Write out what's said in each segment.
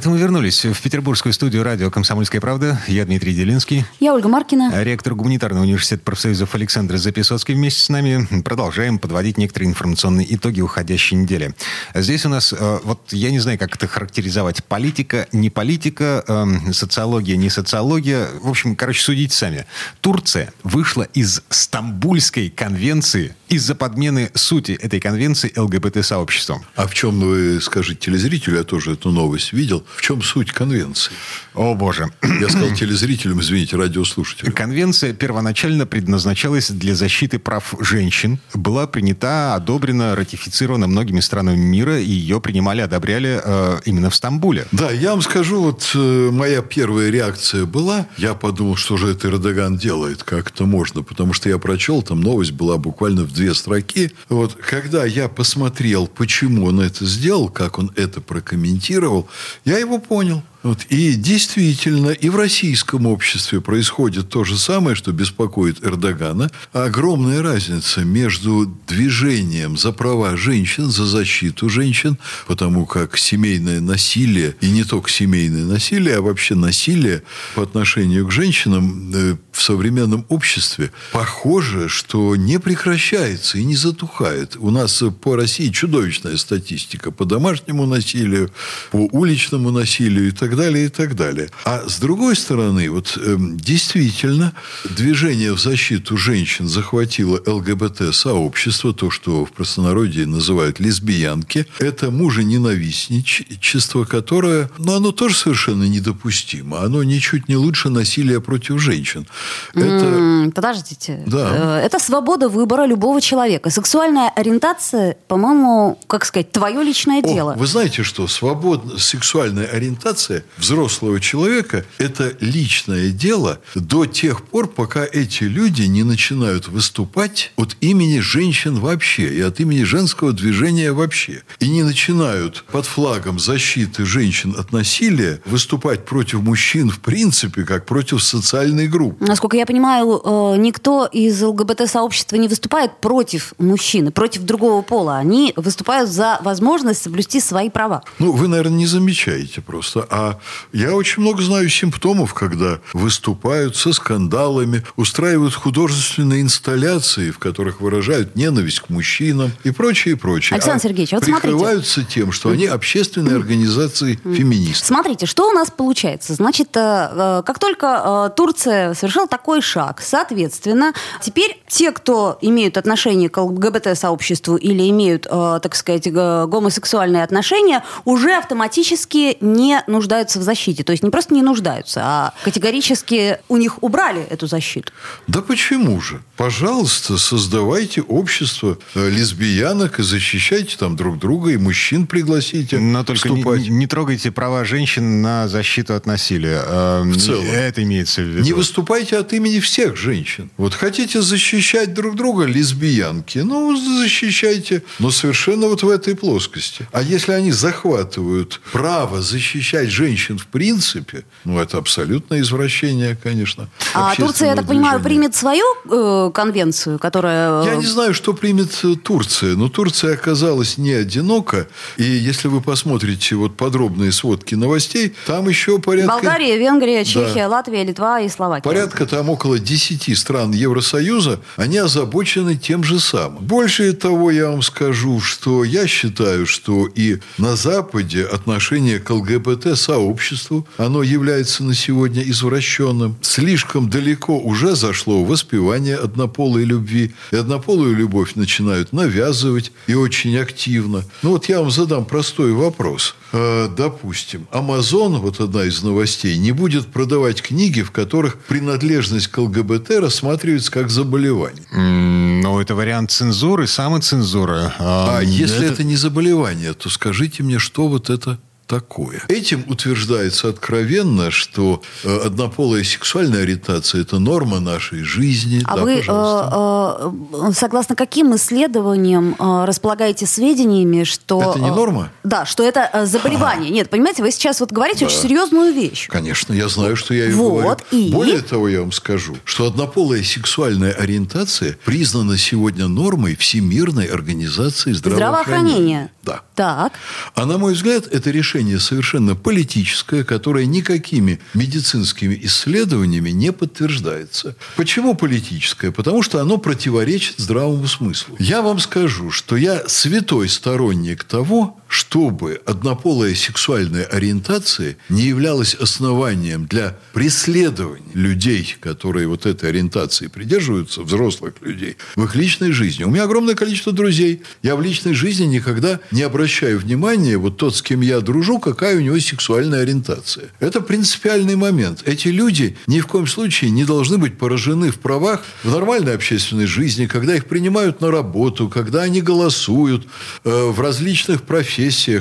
Это мы вернулись в петербургскую студию радио «Комсомольская правда». Я Дмитрий Делинский. Я Ольга Маркина. Ректор Гуманитарного университета профсоюзов Александр Записоцкий вместе с нами. Продолжаем подводить некоторые информационные итоги уходящей недели. Здесь у нас, э, вот я не знаю, как это характеризовать. Политика, не политика, э, социология, не социология. В общем, короче, судите сами. Турция вышла из Стамбульской конвенции из-за подмены сути этой конвенции ЛГБТ-сообществом. А в чем, вы скажите телезрителю, я тоже эту новость видел, в чем суть конвенции? О, боже. Я сказал телезрителям, извините, радиослушателям. Конвенция первоначально предназначалась для защиты прав женщин. Была принята, одобрена, ратифицирована многими странами мира, и ее принимали, одобряли э, именно в Стамбуле. Да, я вам скажу, вот э, моя первая реакция была, я подумал, что же это Эрдоган делает, как это можно, потому что я прочел, там новость была буквально в две строки. Вот, когда я посмотрел, почему он это сделал, как он это прокомментировал, я его понял. Вот. И действительно, и в российском обществе происходит то же самое, что беспокоит Эрдогана. Огромная разница между движением за права женщин, за защиту женщин, потому как семейное насилие, и не только семейное насилие, а вообще насилие по отношению к женщинам э, в современном обществе, похоже, что не прекращается и не затухает. У нас по России чудовищная статистика по домашнему насилию, по уличному насилию и так так далее, и так далее. А с другой стороны, вот э, действительно, движение в защиту женщин захватило ЛГБТ-сообщество, то, что в простонародье называют лесбиянки. Это мужененавистничество, которое, ну, оно тоже совершенно недопустимо. Оно ничуть не лучше насилия против женщин. Это... Подождите. Да. Э, это свобода выбора любого человека. Сексуальная ориентация, по-моему, как сказать, твое личное О, дело. Вы знаете, что свободная сексуальная ориентация взрослого человека – это личное дело до тех пор, пока эти люди не начинают выступать от имени женщин вообще и от имени женского движения вообще. И не начинают под флагом защиты женщин от насилия выступать против мужчин в принципе, как против социальной группы. Насколько я понимаю, э, никто из ЛГБТ-сообщества не выступает против мужчины, против другого пола. Они выступают за возможность соблюсти свои права. Ну, вы, наверное, не замечаете просто. А я очень много знаю симптомов, когда выступают со скандалами, устраивают художественные инсталляции, в которых выражают ненависть к мужчинам и прочее, и прочее. Александр а Сергеевич, вот прикрываются смотрите. тем, что они общественные организации феминистов. Смотрите, что у нас получается. Значит, э, э, как только э, Турция совершила такой шаг, соответственно, теперь те, кто имеют отношение к ЛГБТ-сообществу или имеют, так сказать, гомосексуальные отношения, уже автоматически не нуждаются нуждаются в защите. То есть не просто не нуждаются, а категорически у них убрали эту защиту. Да почему же? Пожалуйста, создавайте общество э, лесбиянок и защищайте там друг друга, и мужчин пригласите Но только не, не трогайте права женщин на защиту от насилия. А, в целом. Это имеется в виду. Не выступайте от имени всех женщин. Вот хотите защищать друг друга, лесбиянки, ну, защищайте, но совершенно вот в этой плоскости. А если они захватывают право защищать женщин в принципе, ну, это абсолютное извращение, конечно. А Турция, я так движения. понимаю, примет свою э, конвенцию, которая... Э, я не знаю, что примет э, Турция, но Турция оказалась не одинока. И если вы посмотрите вот подробные сводки новостей, там еще порядка... Болгария, Венгрия, Чехия, да. Латвия, Литва и Словакия. Порядка там около 10 стран Евросоюза, они озабочены тем же самым. Больше того, я вам скажу, что я считаю, что и на Западе отношение к ЛГБТ сообществу, оно является на сегодня извращенным. Слишком далеко уже зашло воспевание однополой любви. И однополую любовь начинают навязывать и очень активно. Ну вот я вам задам простой вопрос. Э, допустим, Amazon, вот одна из новостей, не будет продавать книги, в которых принадлежность к ЛГБТ рассматривается как заболевание. Mm, ну, это вариант цензуры, самоцензуры. А, а если это... это не заболевание, то скажите мне, что вот это такое. Этим утверждается откровенно, что э, однополая сексуальная ориентация – это норма нашей жизни. А да, вы пожалуйста. э, э, согласно каким исследованиям располагаете сведениями, что... Это не норма? Да, что это заболевание. Нет, понимаете, вы сейчас вот говорите очень серьезную вещь. Конечно, я знаю, что я и Вот, говорю. и? Более того, я вам скажу, что однополая сексуальная ориентация признана сегодня нормой Всемирной организации здравоохранения. Здравоохранение. Да. Так. А на мой взгляд, это решение совершенно политическое, которое никакими медицинскими исследованиями не подтверждается. Почему политическое? Потому что оно противоречит здравому смыслу. Я вам скажу, что я святой сторонник того, чтобы однополая сексуальная ориентация не являлась основанием для преследования людей, которые вот этой ориентации придерживаются, взрослых людей, в их личной жизни. У меня огромное количество друзей. Я в личной жизни никогда не обращаю внимания, вот тот, с кем я дружу, какая у него сексуальная ориентация. Это принципиальный момент. Эти люди ни в коем случае не должны быть поражены в правах в нормальной общественной жизни, когда их принимают на работу, когда они голосуют э, в различных профессиях,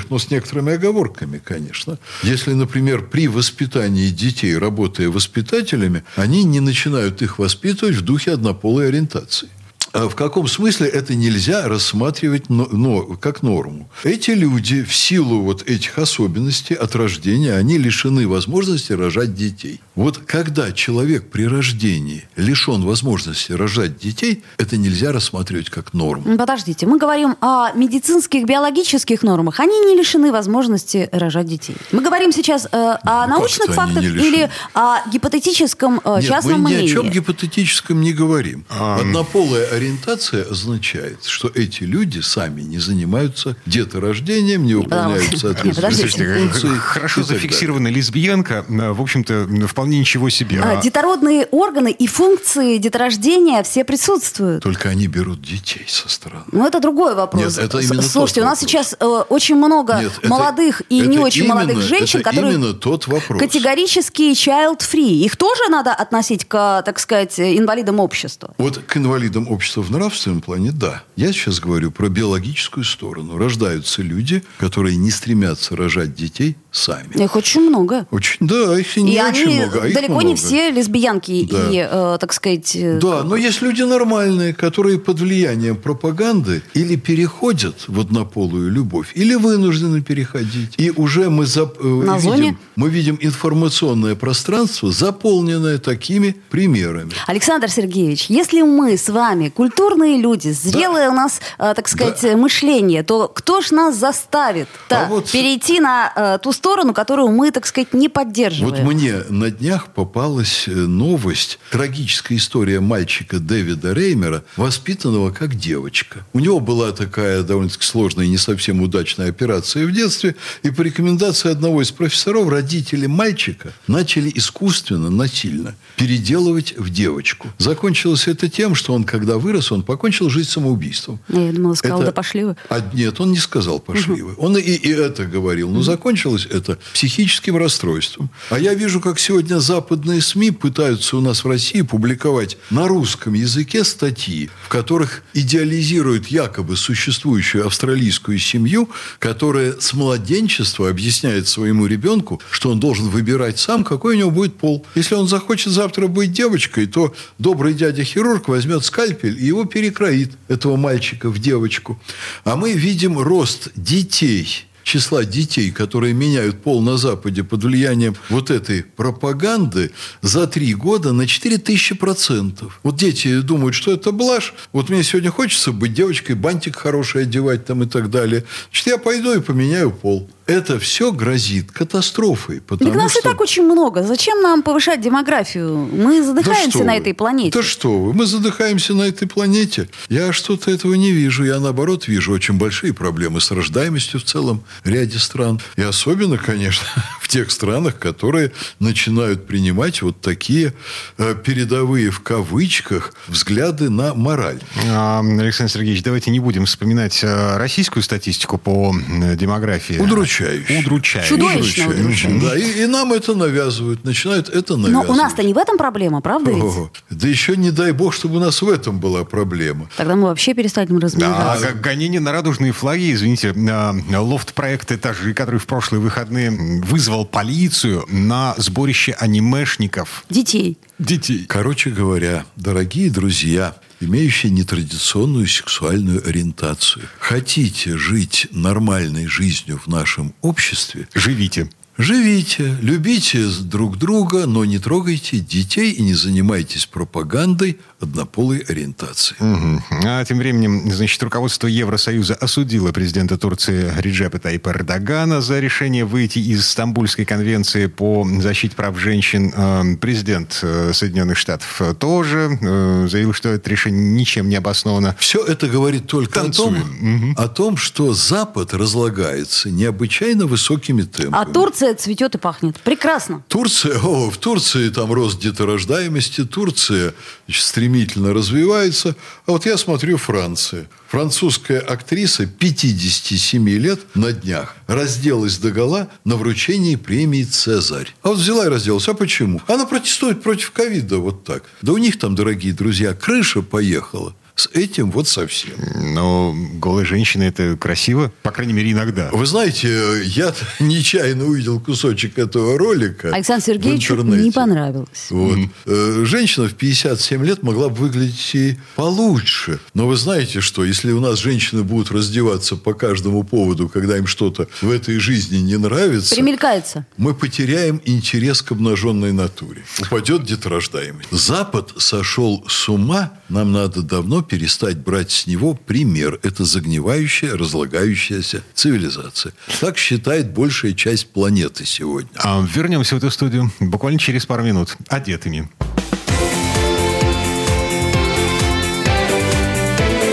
но с некоторыми оговорками, конечно. Если, например, при воспитании детей, работая воспитателями, они не начинают их воспитывать в духе однополой ориентации. А В каком смысле это нельзя рассматривать но, но, как норму? Эти люди в силу вот этих особенностей от рождения, они лишены возможности рожать детей. Вот когда человек при рождении лишен возможности рожать детей, это нельзя рассматривать как норму. Подождите, мы говорим о медицинских, биологических нормах. Они не лишены возможности рожать детей. Мы говорим сейчас э, о Ну, научных фактах или о гипотетическом э, Нет, частном мы ни мнении. о чем гипотетическом не говорим. Однополая ориентация означает, что эти люди сами не занимаются деторождением, не выполняют соответствующие функции. Хорошо зафиксированная лесбиянка, э, в общем-то, вполне ничего себе. А, А- Детородные органы и функции деторождения все присутствуют. Только они берут детей со стороны. Ну, это другой вопрос. Нет, это именно Слушайте, у нас вопрос. сейчас э, очень много Нет, это- молодых и это не очень именно- молодых женщин, это которые именно тот вопрос. категорически child-free. Их тоже надо относить к, так сказать, инвалидам общества? Вот к инвалидам общества в нравственном плане, да. Я сейчас говорю про биологическую сторону. Рождаются люди, которые не стремятся рожать детей сами. Их очень много. Очень, да, их и не и очень они много, а их далеко не много. все лесбиянки Да. и, э, так сказать... э, Да, но есть люди нормальные, которые под влиянием пропаганды или переходят в однополую любовь, или вынуждены переходить. И уже мы, зап- э, На видим, зоне? мы видим информационное пространство, заполненное такими примерами. Александр Сергеевич, если мы с вами культурные люди, зрелое у нас, э, так сказать, Да. мышление, то кто ж нас заставит А вот- перейти на э, ту сторону, которую мы, так сказать, не поддерживаем? Вот мне на днях попалась э, новость, трагическая история мальчика Дэвида Реймера, воспитанного как девочка. У него была такая довольно-таки сложная и не совсем удачная операция в детстве, и по рекомендации одного из профессоров родители мальчика начали искусственно, насильно переделывать в девочку. Закончилось это тем, что он, когда вырос, он покончил жизнь самоубийством. Я думала, сказал, Это- да пошли вы. а, нет, он не сказал пошли вы. Он и, и это говорил. Но закончилось это психическим расстройством. А я вижу, как сегодня западные СМИ пытаются у нас в России публиковать на русском языке статьи, в которых идеализируют якобы существующую австралийскую семью, которая с младенчества объясняет своему ребенку, что он должен выбирать сам, какой у него будет пол. Если он захочет завтра быть девочкой, то добрый дядя-хирург возьмет скальпель и его перекроит, этого мальчика, в девочку. А мы видим рост детей числа детей, которые меняют пол на Западе под влиянием вот этой пропаганды за три года на 4000 процентов. Вот дети думают, что это блажь. Вот мне сегодня хочется быть девочкой, бантик хороший одевать там и так далее. Значит, я пойду и поменяю пол. Это все грозит катастрофой. Потому Так нас что... и так очень много. Зачем нам повышать демографию? Мы задыхаемся что на вы. этой планете. Да что вы, мы задыхаемся на этой планете. Я что-то этого не вижу. Я, наоборот, вижу очень большие проблемы с рождаемостью в целом ряде стран. И особенно, конечно, в тех странах, которые начинают принимать вот такие э, передовые в кавычках взгляды на мораль. А, Александр Сергеевич, давайте не будем вспоминать э, российскую статистику по э, демографии. Удручающая. Удручающе. Удручающе. Чудовищно Удручающе, Да, и, и нам это навязывают, начинают это навязывать. Но у нас-то не в этом проблема, правда ведь? О, да еще не дай бог, чтобы у нас в этом была проблема. Тогда мы вообще перестанем Да, размножаться. как гонение на радужные флаги, извините, а, лофт-проект «Этажи», который в прошлые выходные вызвал полицию на сборище анимешников. Детей. Детей. Короче говоря, дорогие друзья, имеющие нетрадиционную сексуальную ориентацию, хотите жить нормальной жизнью в нашем обществе, Живите. Живите, любите друг друга, но не трогайте детей и не занимайтесь пропагандой однополой ориентации. Мгм. А тем временем, значит, руководство Евросоюза осудило президента Турции Реджепа Таипа Эрдогана за решение выйти из Стамбульской конвенции по защите прав женщин. Э, Президент э, Соединенных Штатов тоже э, заявил, что это решение ничем не обосновано. Все это говорит только о том, Танцуем. о том, что Запад разлагается необычайно высокими темпами. А Турция цветет и пахнет. Прекрасно. Турция, о, в Турции там рост деторождаемости, Турция значит, стремительно развивается. А вот я смотрю Франция. Французская актриса 57 лет на днях разделась догола на вручении премии «Цезарь». А вот взяла и разделась. А почему? Она протестует против ковида вот так. Да у них там, дорогие друзья, крыша поехала. С этим вот совсем. Но голые женщины это красиво, по крайней мере, иногда. Вы знаете, я нечаянно увидел кусочек этого ролика Сергеевичу интернете. не понравилось. Вот. Э, Женщина в 57 лет могла бы выглядеть и получше. Но вы знаете что, если у нас женщины будут раздеваться по каждому поводу, когда им что-то в этой жизни не нравится, Примелькается. мы потеряем интерес к обнаженной натуре. Упадет деторождаемость. Запад сошел с ума. Нам надо давно перестать брать с него пример. Это загнивающая, разлагающаяся цивилизация. Так считает большая часть планеты сегодня. А вернемся в эту студию буквально через пару минут. Одетыми.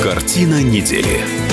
Картина недели.